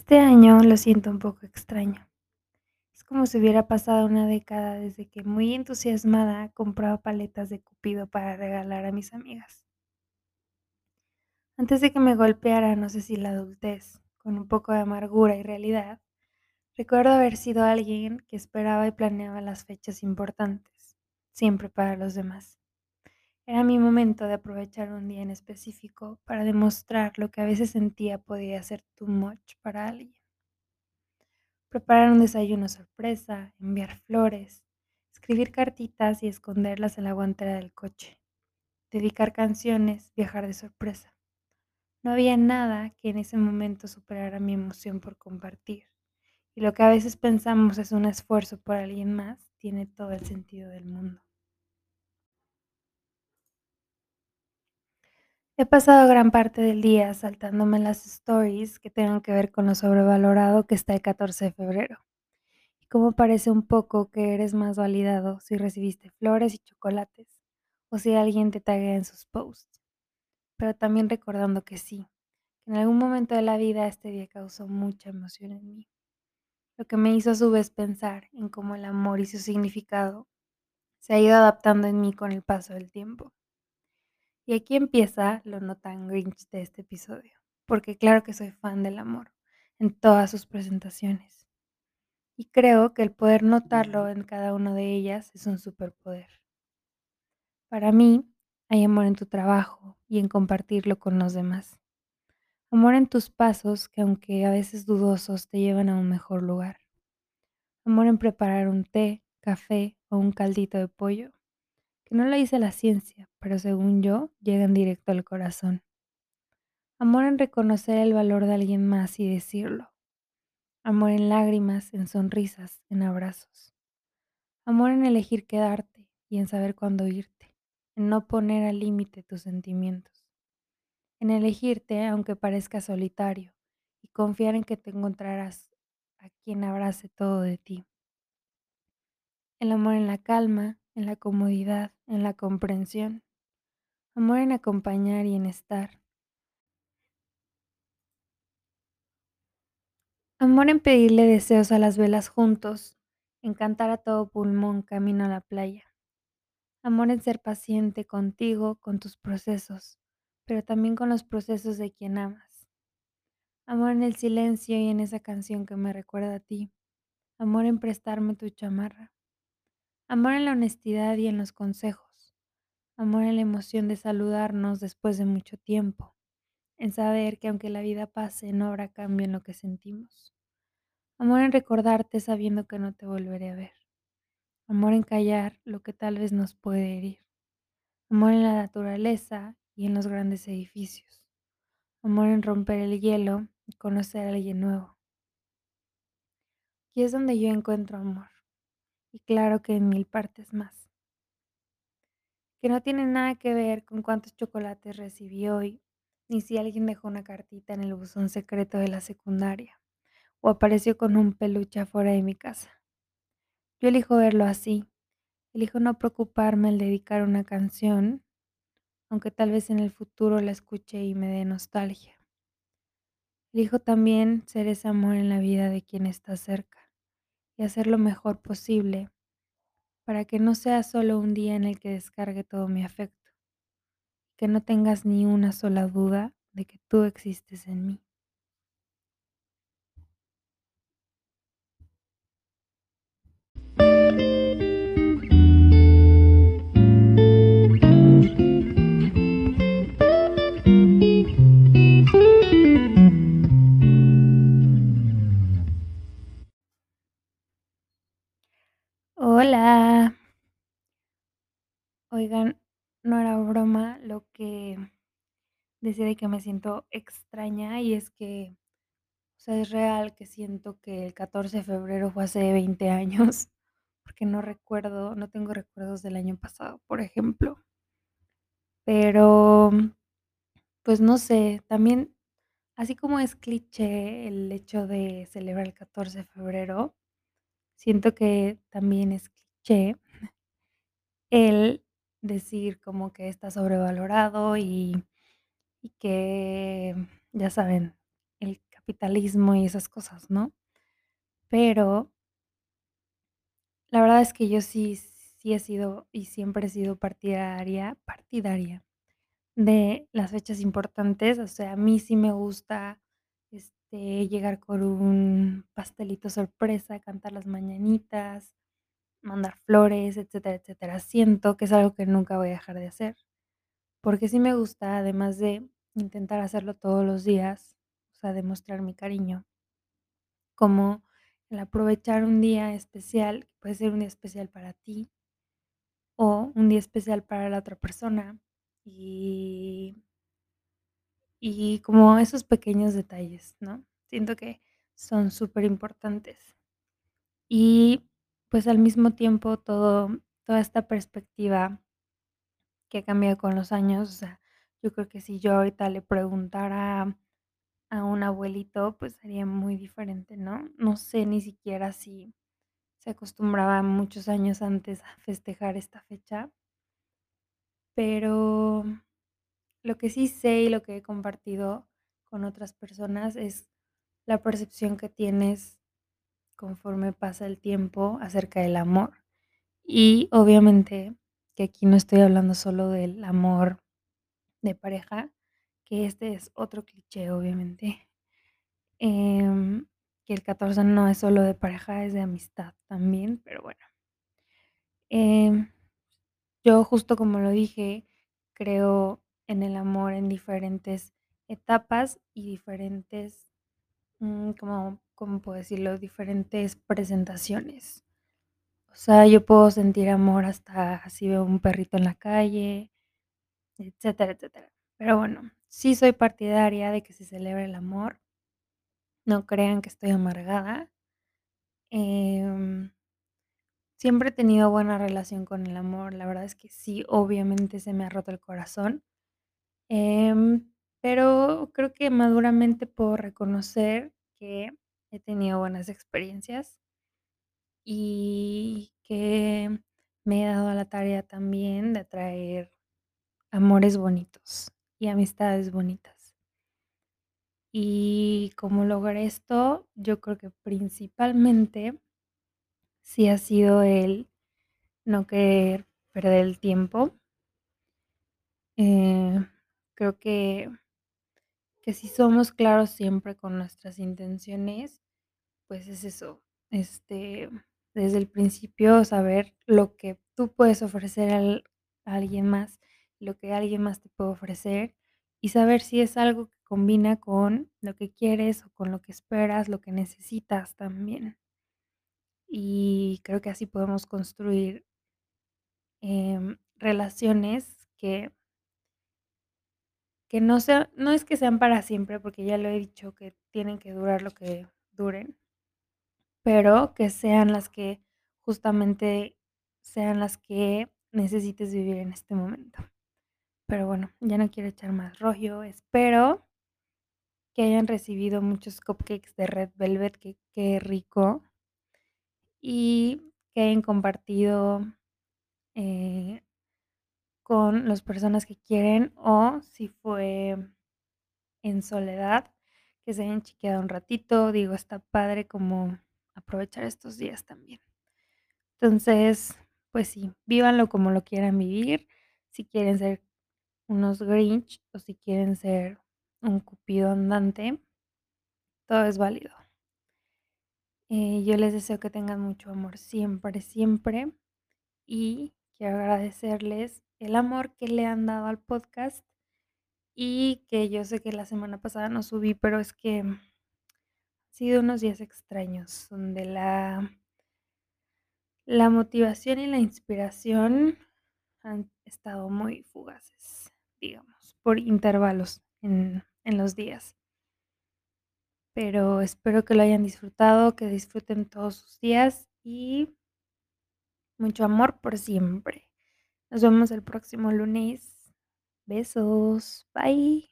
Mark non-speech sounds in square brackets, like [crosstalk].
Este año lo siento un poco extraño. Es como si hubiera pasado una década desde que, muy entusiasmada, compraba paletas de Cupido para regalar a mis amigas. Antes de que me golpeara, no sé si la adultez, con un poco de amargura y realidad, recuerdo haber sido alguien que esperaba y planeaba las fechas importantes, siempre para los demás. Era mi momento de aprovechar un día en específico para demostrar lo que a veces sentía podía ser too much para alguien. Preparar un desayuno sorpresa, enviar flores, escribir cartitas y esconderlas en la guantera del coche, dedicar canciones, viajar de sorpresa. No había nada que en ese momento superara mi emoción por compartir. Y lo que a veces pensamos es un esfuerzo por alguien más, tiene todo el sentido del mundo. He pasado gran parte del día saltándome las stories que tengan que ver con lo sobrevalorado que está el 14 de febrero. Y cómo parece un poco que eres más validado si recibiste flores y chocolates o si alguien te taguea en sus posts. Pero también recordando que sí, que en algún momento de la vida este día causó mucha emoción en mí. Lo que me hizo a su vez pensar en cómo el amor y su significado se ha ido adaptando en mí con el paso del tiempo. Y aquí empieza lo no tan grinch de este episodio, porque claro que soy fan del amor en todas sus presentaciones. Y creo que el poder notarlo en cada una de ellas es un superpoder. Para mí, hay amor en tu trabajo y en compartirlo con los demás. Amor en tus pasos que aunque a veces dudosos te llevan a un mejor lugar. Amor en preparar un té, café o un caldito de pollo que no lo dice la ciencia, pero según yo, llegan directo al corazón. Amor en reconocer el valor de alguien más y decirlo. Amor en lágrimas, en sonrisas, en abrazos. Amor en elegir quedarte y en saber cuándo irte, en no poner al límite tus sentimientos. En elegirte aunque parezca solitario y confiar en que te encontrarás a quien abrace todo de ti. El amor en la calma, en la comodidad, en la comprensión. Amor en acompañar y en estar. Amor en pedirle deseos a las velas juntos, en cantar a todo pulmón camino a la playa. Amor en ser paciente contigo, con tus procesos, pero también con los procesos de quien amas. Amor en el silencio y en esa canción que me recuerda a ti. Amor en prestarme tu chamarra. Amor en la honestidad y en los consejos. Amor en la emoción de saludarnos después de mucho tiempo. En saber que aunque la vida pase, no habrá cambio en lo que sentimos. Amor en recordarte sabiendo que no te volveré a ver. Amor en callar lo que tal vez nos puede herir. Amor en la naturaleza y en los grandes edificios. Amor en romper el hielo y conocer a alguien nuevo. Aquí es donde yo encuentro amor y claro que en mil partes más. Que no tiene nada que ver con cuántos chocolates recibí hoy, ni si alguien dejó una cartita en el buzón secreto de la secundaria, o apareció con un peluche afuera de mi casa. Yo elijo verlo así, elijo no preocuparme al dedicar una canción, aunque tal vez en el futuro la escuche y me dé nostalgia. Elijo también ser ese amor en la vida de quien está cerca y hacer lo mejor posible para que no sea solo un día en el que descargue todo mi afecto, que no tengas ni una sola duda de que tú existes en mí. Oigan, no era broma lo que decía de que me siento extraña y es que, o sea, es real que siento que el 14 de febrero fue hace 20 años, [laughs] porque no recuerdo, no tengo recuerdos del año pasado, por ejemplo. Pero, pues no sé, también, así como es cliché el hecho de celebrar el 14 de febrero, siento que también es cliché el decir como que está sobrevalorado y, y que, ya saben, el capitalismo y esas cosas, ¿no? Pero la verdad es que yo sí sí he sido y siempre he sido partidaria partidaria de las fechas importantes, o sea, a mí sí me gusta, este, llegar con un pastelito sorpresa, cantar las mañanitas, mandar flores, etcétera, etcétera. Siento que es algo que nunca voy a dejar de hacer, porque sí me gusta, además de intentar hacerlo todos los días, o sea, demostrar mi cariño. Como el aprovechar un día especial, puede ser un día especial para ti o un día especial para la otra persona, y y como esos pequeños detalles, ¿no? Siento que son superimportantes. Y, pues, al mismo tiempo, todo toda esta perspectiva que ha cambiado con los años, o sea, yo creo que si yo ahorita le preguntara a un abuelito, pues, sería muy diferente, ¿no? No sé ni siquiera si se acostumbraba muchos años antes a festejar esta fecha. Pero lo que sí sé y lo que he compartido con otras personas es la percepción que tienes conforme pasa el tiempo acerca del amor. Y obviamente que aquí no estoy hablando solo del amor de pareja, que este es otro cliché, obviamente. Em, que el 14 no es solo de pareja, es de amistad también, pero bueno. Em, yo justo como lo dije, creo en el amor en diferentes etapas y diferentes, mm, ¿cómo cómo puedo decirlo? Diferentes presentaciones. O sea, yo puedo sentir amor hasta si veo un perrito en la calle, etcétera, etcétera. Pero bueno, sí soy partidaria de que se celebre el amor. No crean que estoy amargada. Em siempre he tenido buena relación con el amor, la verdad es que sí, obviamente se me ha roto el corazón. Em, pero creo que maduramente puedo reconocer que he tenido buenas experiencias y que me he dado a la tarea también de atraer amores bonitos y amistades bonitas. Y cómo logré esto, yo creo que principalmente sí ha sido el no querer perder el tiempo. Eh, creo que que si somos claros siempre con nuestras intenciones, pues es eso, este, desde el principio saber lo que tú puedes ofrecer al a alguien más, lo que alguien más te puede ofrecer, y saber si es algo que combina con lo que quieres o con lo que esperas, lo que necesitas también. Y creo que así podemos construir em, relaciones que que no sea no es que sean para siempre, porque ya lo he dicho, que tienen que durar lo que duren pero que sean las que justamente sean las que necesites vivir en este momento. Pero bueno, ya no quiero echar más rollo, espero que hayan recibido muchos cupcakes de Red Velvet, que qué rico. Y que hayan compartido, eh con las personas que quieren, o si fue en soledad, que se hayan chiqueado un ratito, digo, está padre como aprovechar estos días también. Entonces, pues sí, vívanlo como lo quieran vivir, si quieren ser unos Grinch o si quieren ser un cupido andante todo es válido. Eh, yo les deseo que tengan mucho amor siempre, siempre, y quiero agradecerles el amor que le han dado al podcast, y que yo sé que la semana pasada no subí, pero es que han sido unos días extraños, donde la la motivación y la inspiración han estado muy fugaces, digamos, por intervalos en en los días. Pero espero que lo hayan disfrutado, que disfruten todos sus días y mucho amor por siempre. Nos vemos el próximo lunes. Besos. Bye.